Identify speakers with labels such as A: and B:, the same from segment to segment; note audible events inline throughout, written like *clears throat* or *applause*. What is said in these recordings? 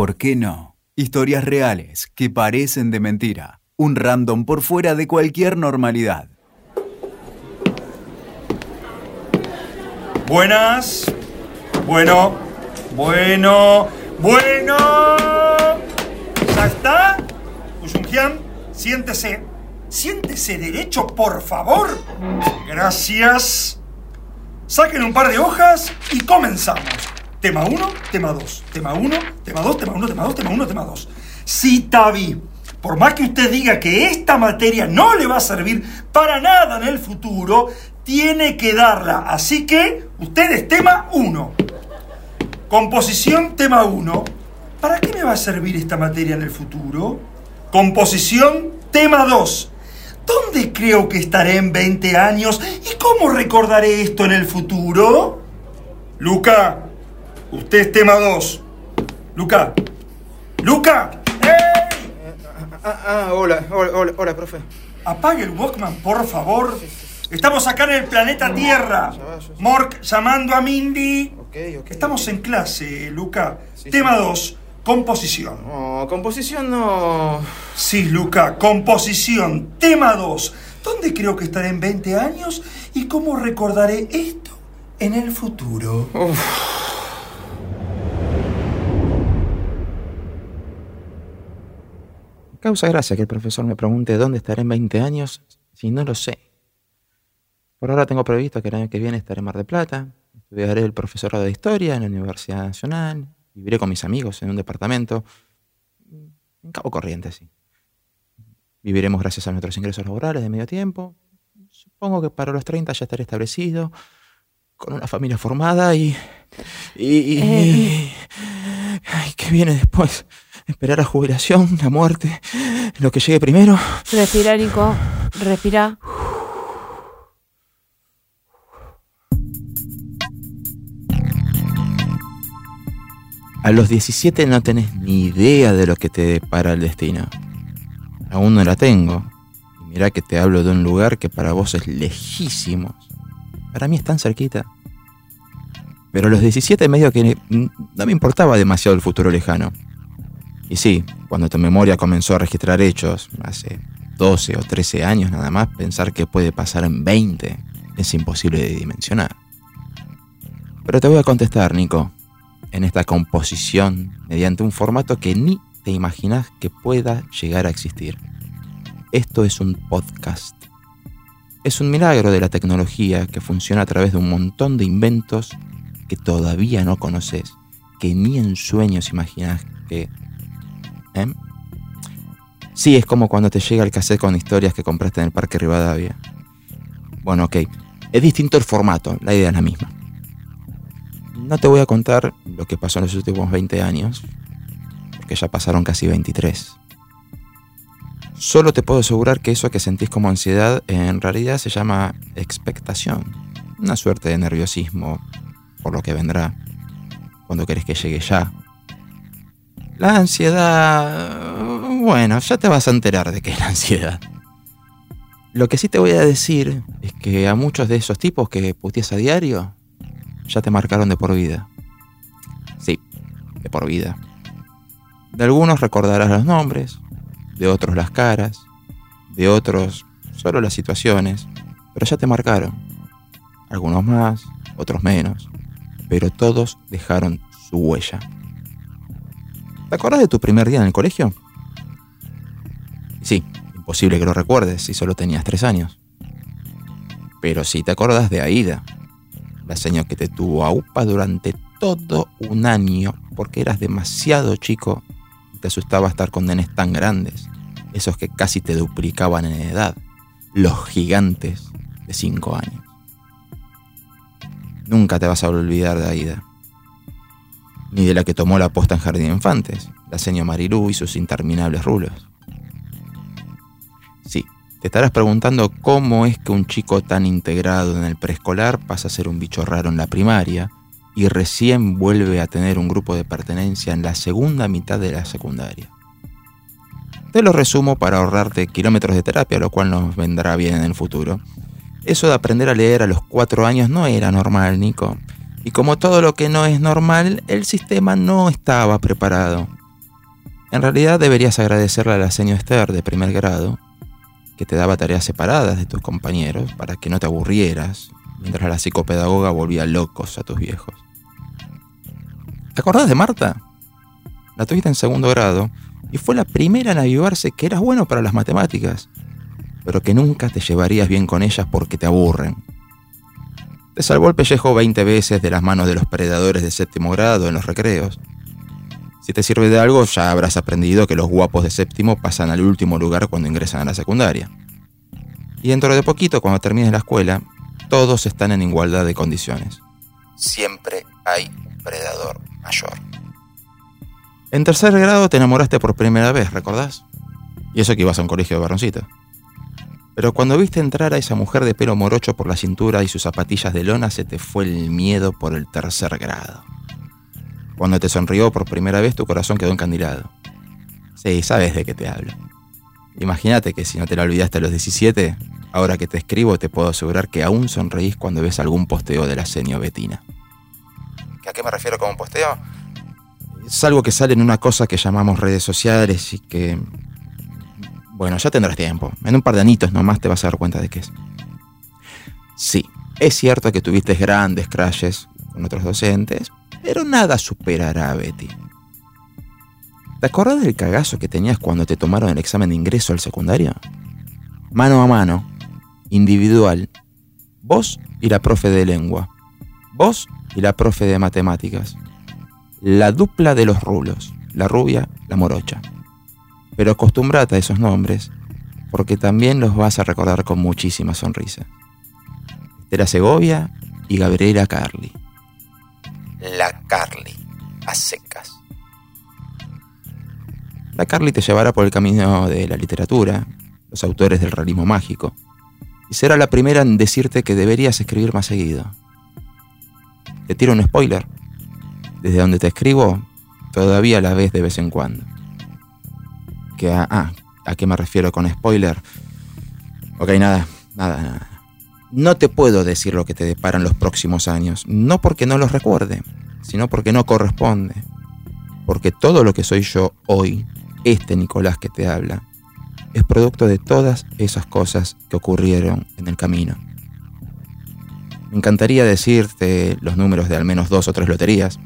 A: ¿Por qué no? Historias reales que parecen de mentira. Un random por fuera de cualquier normalidad.
B: Buenas. Bueno. Bueno. Bueno. ¿Ya está? Uyungian, siéntese. Siéntese derecho, por favor. Gracias. Saquen un par de hojas y comenzamos. Tema 1, tema 2, tema 1, tema 2, tema 1, tema 2, tema 1, tema 2. Sí, Tavi, por más que usted diga que esta materia no le va a servir para nada en el futuro, tiene que darla. Así que, ustedes tema 1. Composición tema 1. ¿Para qué me va a servir esta materia en el futuro? Composición tema 2. ¿Dónde creo que estaré en 20 años y cómo recordaré esto en el futuro? Luca, usted es tema 2. Luca. Luca. ¡Ey!
C: Ah, ah, hola, hola, hola, hola, profe.
B: Apague el Walkman, por favor. Estamos acá en el planeta Tierra. Mork llamando a Mindy.
C: Ok, ok.
B: Estamos en clase, Luca.
C: Sí,
B: Tema
C: sí.
B: 2, composición.
C: No, composición no.
B: Sí, Luca, composición. Tema 2. ¿Dónde creo que estaré en 20 años y cómo recordaré esto en el futuro?
C: Causa gracia que el profesor me pregunte dónde estaré en 20 años si no lo sé. Por ahora tengo previsto que el año que viene estaré en Mar del Plata, estudiaré el profesorado de Historia en la Universidad Nacional, viviré con mis amigos en un departamento en Cabo Corriente, sí. Viviremos gracias a nuestros ingresos laborales de medio tiempo. Supongo que para los 30 ya estaré establecido, con una familia formada y... y, y-
D: Eh,
C: ay, ¿Qué viene después? Esperar a jubilación, la muerte, lo que llegue primero.
D: Respira, Nico. Respira.
C: A los 17 no tenés ni idea de lo que te depara el destino. Aún no la tengo. Y mirá que te hablo de un lugar que para vos es lejísimo. Para mí es tan cerquita. Pero a los 17 medio que no me importaba demasiado el futuro lejano. Y sí, cuando tu memoria comenzó a registrar hechos, hace 12 o 13 años nada más, pensar que puede pasar en 20 es imposible de dimensionar. Pero te voy a contestar, Nico en esta composición mediante un formato que ni te imaginas que pueda llegar a existir. Esto es un podcast. Es un milagro de la tecnología que funciona a través de un montón de inventos que todavía no conoces, que ni en sueños imaginas que... ¿Eh? Sí, es como cuando te llega el cassette con historias que compraste en el Parque Rivadavia. Bueno, ok. Es distinto el formato, la idea es la misma. No te voy a contar lo que pasó en los últimos 20 años, porque ya pasaron casi 23. Solo te puedo asegurar que eso que sentís como ansiedad en realidad se llama expectación, una suerte de nerviosismo por lo que vendrá, cuando querés que llegue ya. La ansiedad... Bueno, ya te vas a enterar de qué es la ansiedad. Lo que sí te voy a decir es que a muchos de esos tipos que puteas a diario, ya te marcaron de por vida. Sí, de por vida. De algunos recordarás los nombres, de otros las caras, de otros solo las situaciones, pero ya te marcaron. Algunos más, otros menos, pero todos dejaron su huella. ¿Te acuerdas de tu primer día en el colegio? Sí, imposible que lo recuerdes si solo tenías tres años. Pero sí te acordás de Aida, la señora que te tuvo a UPA durante todo un año porque eras demasiado chico y te asustaba estar con nenes tan grandes, esos que casi te duplicaban en edad, los gigantes de 5 años. Nunca te vas a olvidar de Aida, ni de la que tomó la posta en Jardín de Infantes, la señora Marilú y sus interminables rulos. Sí, te estarás preguntando cómo es que un chico tan integrado en el preescolar pasa a ser un bicho raro en la primaria y recién vuelve a tener un grupo de pertenencia en la segunda mitad de la secundaria. Te lo resumo para ahorrarte kilómetros de terapia, lo cual nos vendrá bien en el futuro. Eso de aprender a leer a los cuatro años no era normal, Nico. Y como todo lo que no es normal, el sistema no estaba preparado. En realidad deberías agradecerle a la señora Esther de primer grado, que te daba tareas separadas de tus compañeros para que no te aburrieras, mientras la psicopedagoga volvía locos a tus viejos. ¿Te acordás de Marta? La tuviste en segundo grado y fue la primera en avivarse que eras bueno para las matemáticas, pero que nunca te llevarías bien con ellas porque te aburren. Te salvó el pellejo 20 veces de las manos de los predadores de séptimo grado en los recreos. Si te sirve de algo, ya habrás aprendido que los guapos de séptimo pasan al último lugar cuando ingresan a la secundaria. Y dentro de poquito, cuando termines la escuela, todos están en igualdad de condiciones. Siempre hay un predador mayor. En tercer grado te enamoraste por primera vez, ¿recordás? Y eso que ibas a un colegio de varoncitos. Pero cuando viste entrar a esa mujer de pelo morocho por la cintura y sus zapatillas de lona, se te fue el miedo por el tercer grado. Cuando te sonrió por primera vez, tu corazón quedó encandilado. Sí, sabes de qué te hablo. Imagínate que si no te la olvidaste a los 17, ahora que te escribo te puedo asegurar que aún sonreís cuando ves algún posteo de la seño Betina. ¿A qué me refiero con un posteo? Es algo que sale en una cosa que llamamos redes sociales y que bueno, ya tendrás tiempo. En un par de anitos nomás te vas a dar cuenta de qué es. Sí, es cierto que tuviste grandes crashes con otros docentes, pero nada superará a Betty. ¿Te acordás del cagazo que tenías cuando te tomaron el examen de ingreso al secundario? Mano a mano, individual, vos y la profe de lengua, vos y la profe de matemáticas, la dupla de los rulos, la rubia, la morocha pero acostumbrate a esos nombres, porque también los vas a recordar con muchísima sonrisa. Estela Segovia y Gabriela Carly. La Carly, a secas. La Carly te llevará por el camino de la literatura, los autores del realismo mágico, y será la primera en decirte que deberías escribir más seguido. Te tiro un spoiler. Desde donde te escribo, todavía la ves de vez en cuando que ah, ¿a qué me refiero con spoiler? Ok, nada, nada, nada. No te puedo decir lo que te deparan los próximos años, no porque no los recuerde, sino porque no corresponde. Porque todo lo que soy yo hoy, este Nicolás que te habla, es producto de todas esas cosas que ocurrieron en el camino. Me encantaría decirte los números de al menos dos o tres loterías.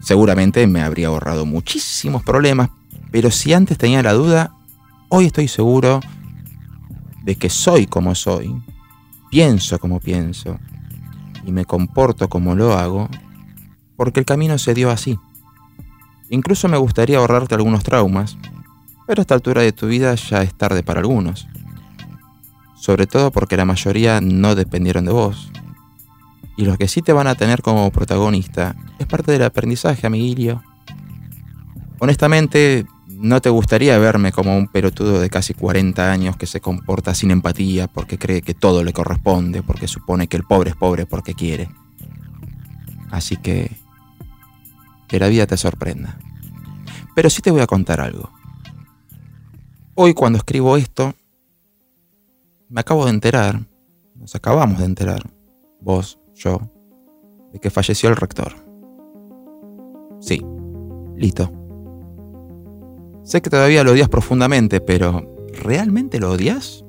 C: Seguramente me habría ahorrado muchísimos problemas, pero si antes tenía la duda, hoy estoy seguro de que soy como soy, pienso como pienso y me comporto como lo hago, porque el camino se dio así. Incluso me gustaría ahorrarte algunos traumas, pero a esta altura de tu vida ya es tarde para algunos. Sobre todo porque la mayoría no dependieron de vos. Y los que sí te van a tener como protagonista es parte del aprendizaje, amiguillo. Honestamente, no te gustaría verme como un pelotudo de casi 40 años que se comporta sin empatía porque cree que todo le corresponde, porque supone que el pobre es pobre porque quiere. Así que... Que la vida te sorprenda. Pero sí te voy a contar algo. Hoy cuando escribo esto, me acabo de enterar, nos acabamos de enterar, vos, yo, de que falleció el rector. Sí, listo Sé que todavía lo odias profundamente, pero ¿realmente lo odias?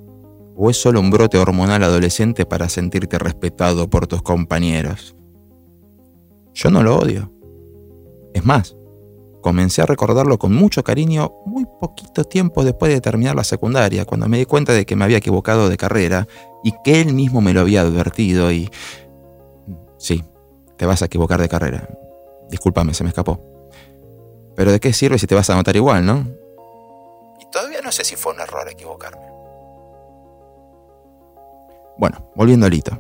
C: ¿O es solo un brote hormonal adolescente para sentirte respetado por tus compañeros? Yo no lo odio. Es más, comencé a recordarlo con mucho cariño muy poquito tiempo después de terminar la secundaria, cuando me di cuenta de que me había equivocado de carrera y que él mismo me lo había advertido y... Sí, te vas a equivocar de carrera. Discúlpame, se me escapó. Pero ¿de qué sirve si te vas a notar igual, no? Y todavía no sé si fue un error equivocarme. Bueno, volviendo al hito.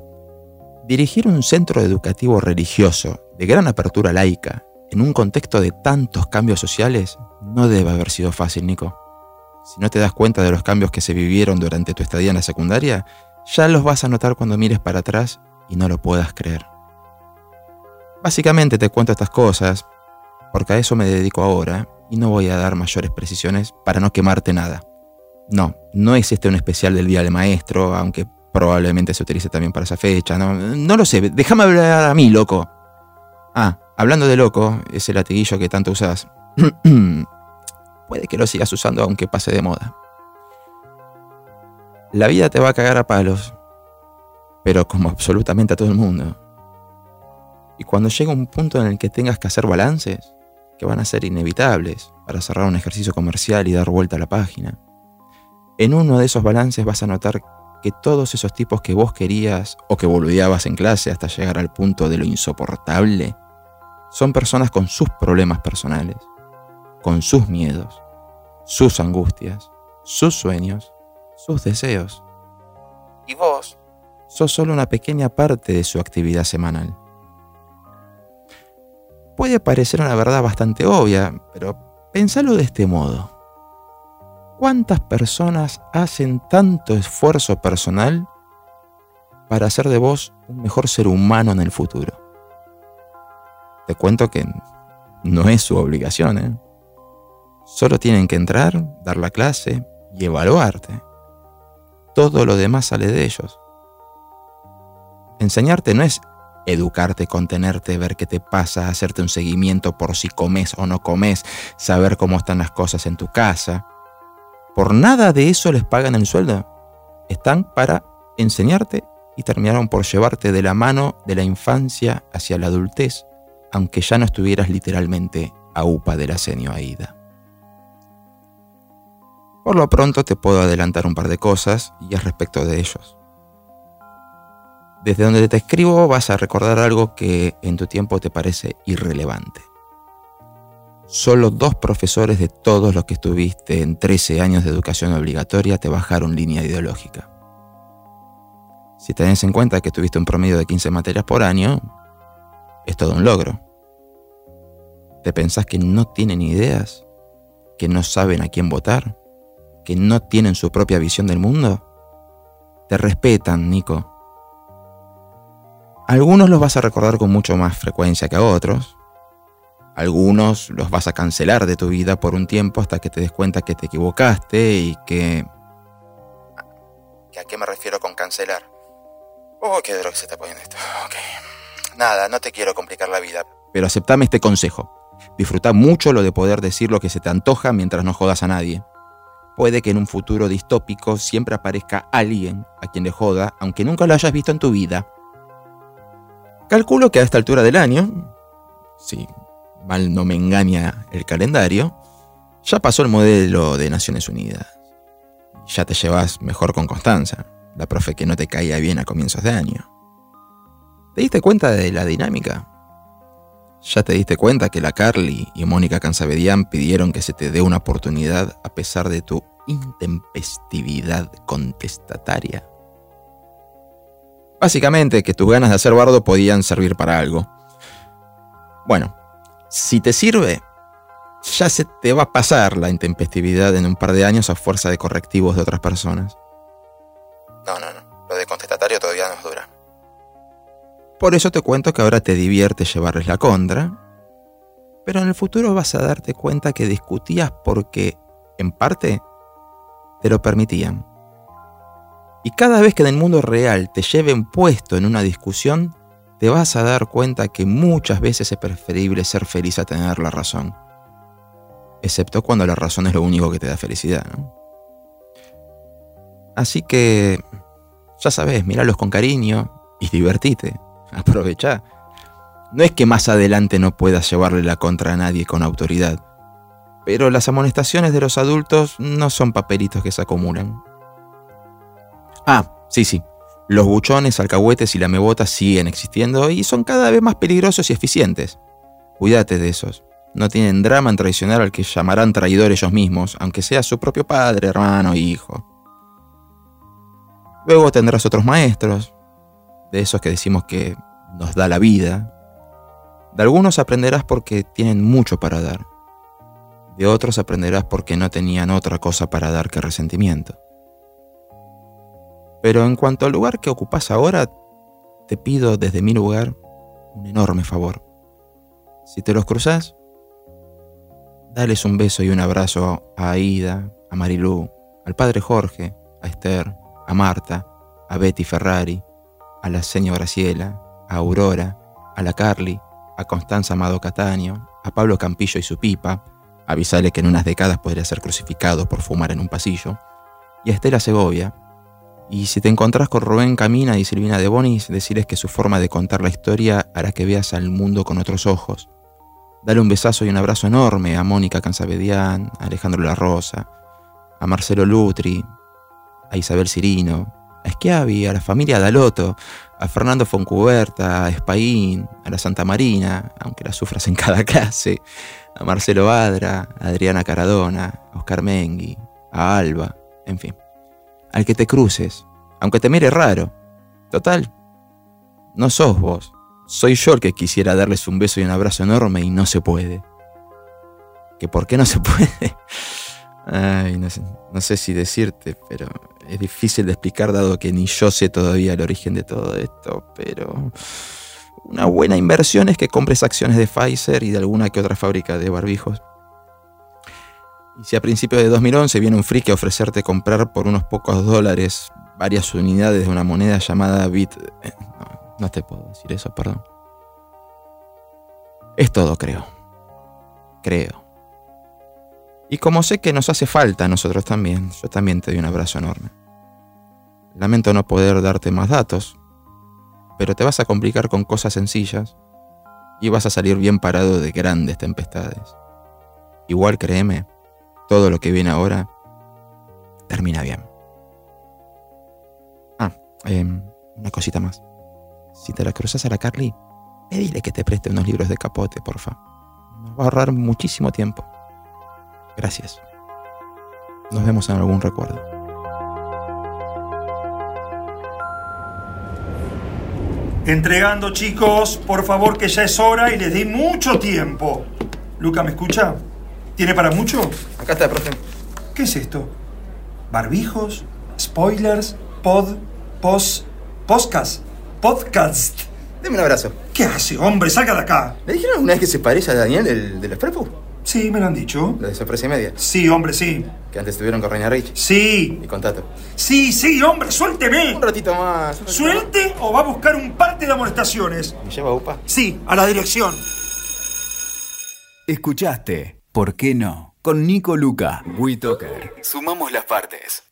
C: Dirigir un centro educativo religioso de gran apertura laica en un contexto de tantos cambios sociales no debe haber sido fácil, Nico. Si no te das cuenta de los cambios que se vivieron durante tu estadía en la secundaria, ya los vas a notar cuando mires para atrás y no lo puedas creer. Básicamente te cuento estas cosas porque a eso me dedico ahora y no voy a dar mayores precisiones para no quemarte nada. No, no es este un especial del Día del Maestro, aunque probablemente se utilice también para esa fecha, no, no lo sé, déjame hablar a mí, loco. Ah, hablando de loco, ese latiguillo que tanto usas. *clears throat* puede que lo sigas usando aunque pase de moda. La vida te va a cagar a palos, pero como absolutamente a todo el mundo. Y cuando llega un punto en el que tengas que hacer balances, que van a ser inevitables para cerrar un ejercicio comercial y dar vuelta a la página, en uno de esos balances vas a notar que todos esos tipos que vos querías o que boludeabas en clase hasta llegar al punto de lo insoportable, son personas con sus problemas personales, con sus miedos, sus angustias, sus sueños, sus deseos. Y vos sos solo una pequeña parte de su actividad semanal. Puede parecer una verdad bastante obvia, pero pensalo de este modo. ¿Cuántas personas hacen tanto esfuerzo personal para hacer de vos un mejor ser humano en el futuro? Te cuento que no es su obligación, ¿eh? Solo tienen que entrar, dar la clase y evaluarte. Todo lo demás sale de ellos. Enseñarte no es educarte, contenerte, ver qué te pasa, hacerte un seguimiento por si comes o no comes, saber cómo están las cosas en tu casa. Por nada de eso les pagan el sueldo. Están para enseñarte y terminaron por llevarte de la mano de la infancia hacia la adultez, aunque ya no estuvieras literalmente a upa del asenio Aida. Por lo pronto te puedo adelantar un par de cosas y es respecto de ellos. Desde donde te escribo vas a recordar algo que en tu tiempo te parece irrelevante. Solo dos profesores de todos los que estuviste en 13 años de educación obligatoria te bajaron línea ideológica. Si tenés en cuenta que tuviste un promedio de 15 materias por año, es todo un logro. ¿Te pensás que no tienen ideas? ¿Que no saben a quién votar? ¿Que no tienen su propia visión del mundo? Te respetan, Nico. Algunos los vas a recordar con mucho más frecuencia que a otros. Algunos los vas a cancelar de tu vida por un tiempo hasta que te des cuenta que te equivocaste y que... ¿A qué me refiero con cancelar? Oh, qué droga se está poniendo esto. Ok. Nada, no te quiero complicar la vida. Pero aceptame este consejo. Disfruta mucho lo de poder decir lo que se te antoja mientras no jodas a nadie. Puede que en un futuro distópico siempre aparezca alguien a quien le joda, aunque nunca lo hayas visto en tu vida. Calculo que a esta altura del año, si mal no me engaña el calendario, ya pasó el modelo de Naciones Unidas. Ya te llevas mejor con Constanza, la profe que no te caía bien a comienzos de año. ¿Te diste cuenta de la dinámica? ¿Ya te diste cuenta que la Carly y Mónica Cansabedian pidieron que se te dé una oportunidad a pesar de tu intempestividad contestataria? Básicamente que tus ganas de hacer bardo podían servir para algo. Bueno, si te sirve, ya se te va a pasar la intempestividad en un par de años a fuerza de correctivos de otras personas. No, no, no. Lo de contestatario todavía nos dura. Por eso te cuento que ahora te divierte llevarles la contra, pero en el futuro vas a darte cuenta que discutías porque, en parte, te lo permitían. Y cada vez que en el mundo real te lleven puesto en una discusión, te vas a dar cuenta que muchas veces es preferible ser feliz a tener la razón. Excepto cuando la razón es lo único que te da felicidad. Así que, ya sabes, míralos con cariño y divertite. *laughs* Aprovecha. No es que más adelante no puedas llevarle la contra a nadie con autoridad, pero las amonestaciones de los adultos no son papelitos que se acumulan. Ah, sí, sí. Los buchones, alcahuetes y lamebotas siguen existiendo y son cada vez más peligrosos y eficientes. Cuídate de esos. No tienen drama en traicionar al que llamarán traidor ellos mismos, aunque sea su propio padre, hermano, hijo. Luego tendrás otros maestros, de esos que decimos que nos da la vida. De algunos aprenderás porque tienen mucho para dar. De otros aprenderás porque no tenían otra cosa para dar que resentimiento. Pero en cuanto al lugar que ocupas ahora, te pido desde mi lugar un enorme favor. Si te los cruzas, dales un beso y un abrazo a Aida, a Marilú, al padre Jorge, a Esther, a Marta, a Betty Ferrari, a la señora Graciela, a Aurora, a la Carly, a Constanza Amado Cataño, a Pablo Campillo y su pipa, Avisale que en unas décadas podría ser crucificado por fumar en un pasillo. Y a Estela Segovia. Y si te encontrás con Rubén Camina y Silvina de Bonis, decirles que su forma de contar la historia hará que veas al mundo con otros ojos. Dale un besazo y un abrazo enorme a Mónica Cansabedián, a Alejandro La Rosa, a Marcelo Lutri, a Isabel Cirino, a Schiavi, a la familia Daloto, a Fernando Foncuberta, a Espaín, a la Santa Marina, aunque la sufras en cada *laughs* clase, a Marcelo Adra, a Adriana Caradona, a Oscar Mengui, a Alba, en fin. Al que te cruces, aunque te mire raro. Total, no sos vos. Soy yo el que quisiera darles un beso y un abrazo enorme y no se puede. ¿Que por qué no se *laughs* puede? Ay, sé, no sé si decirte, pero es difícil de explicar dado que ni yo sé todavía el origen de todo esto, pero una buena inversión es que compres acciones de Pfizer y de alguna que otra fábrica de barbijos. Y si a principios de 2011 viene un friki a ofrecerte comprar por unos pocos dólares varias unidades de una moneda llamada Bit... eh, No, no te puedo decir eso, perdón. Es todo, creo. Creo. Y como sé que nos hace falta a nosotros también, yo también te doy un abrazo enorme. Lamento no poder darte más datos, pero te vas a complicar con cosas sencillas y vas a salir bien parado de grandes tempestades. Igual créeme, todo lo que viene ahora termina bien. Ah, em, una cosita más. Si te la cruzas a la Carly, pedile que te preste unos libros de capote, porfa. Nos va a ahorrar muchísimo tiempo. Gracias. Nos vemos en algún recuerdo.
B: Entregando, chicos, por favor, que ya es hora y les di mucho tiempo. Luca, ¿me escucha? ¿Tiene para mucho?
C: Acá está, profe.
B: ¿Qué es esto? ¿Barbijos? ¿Spoilers? ¿Pod? ¿Pos? ¿Podcast? ¿Podcast?
C: Deme un abrazo.
B: ¿Qué hace, hombre? Salga de acá.
C: ¿Le dijeron alguna vez que se parece a Daniel del, de los Prepu?
B: Sí, me lo han dicho.
C: Lo de sorpresa y media.
B: Sí, hombre, sí.
C: Que antes estuvieron con Reina Rich.
B: Sí.
C: Y con Tato.
B: Sí, sí, hombre, suélteme.
C: Un ratito más. un ratito
B: ¿Suelte o va a buscar un parte de amonestaciones?
C: más. ¿Me lleva UPA?
B: Sí, a la dirección.
A: Escuchaste ¿Por qué no? Con Nico Luca, WeToker. Sumamos las partes.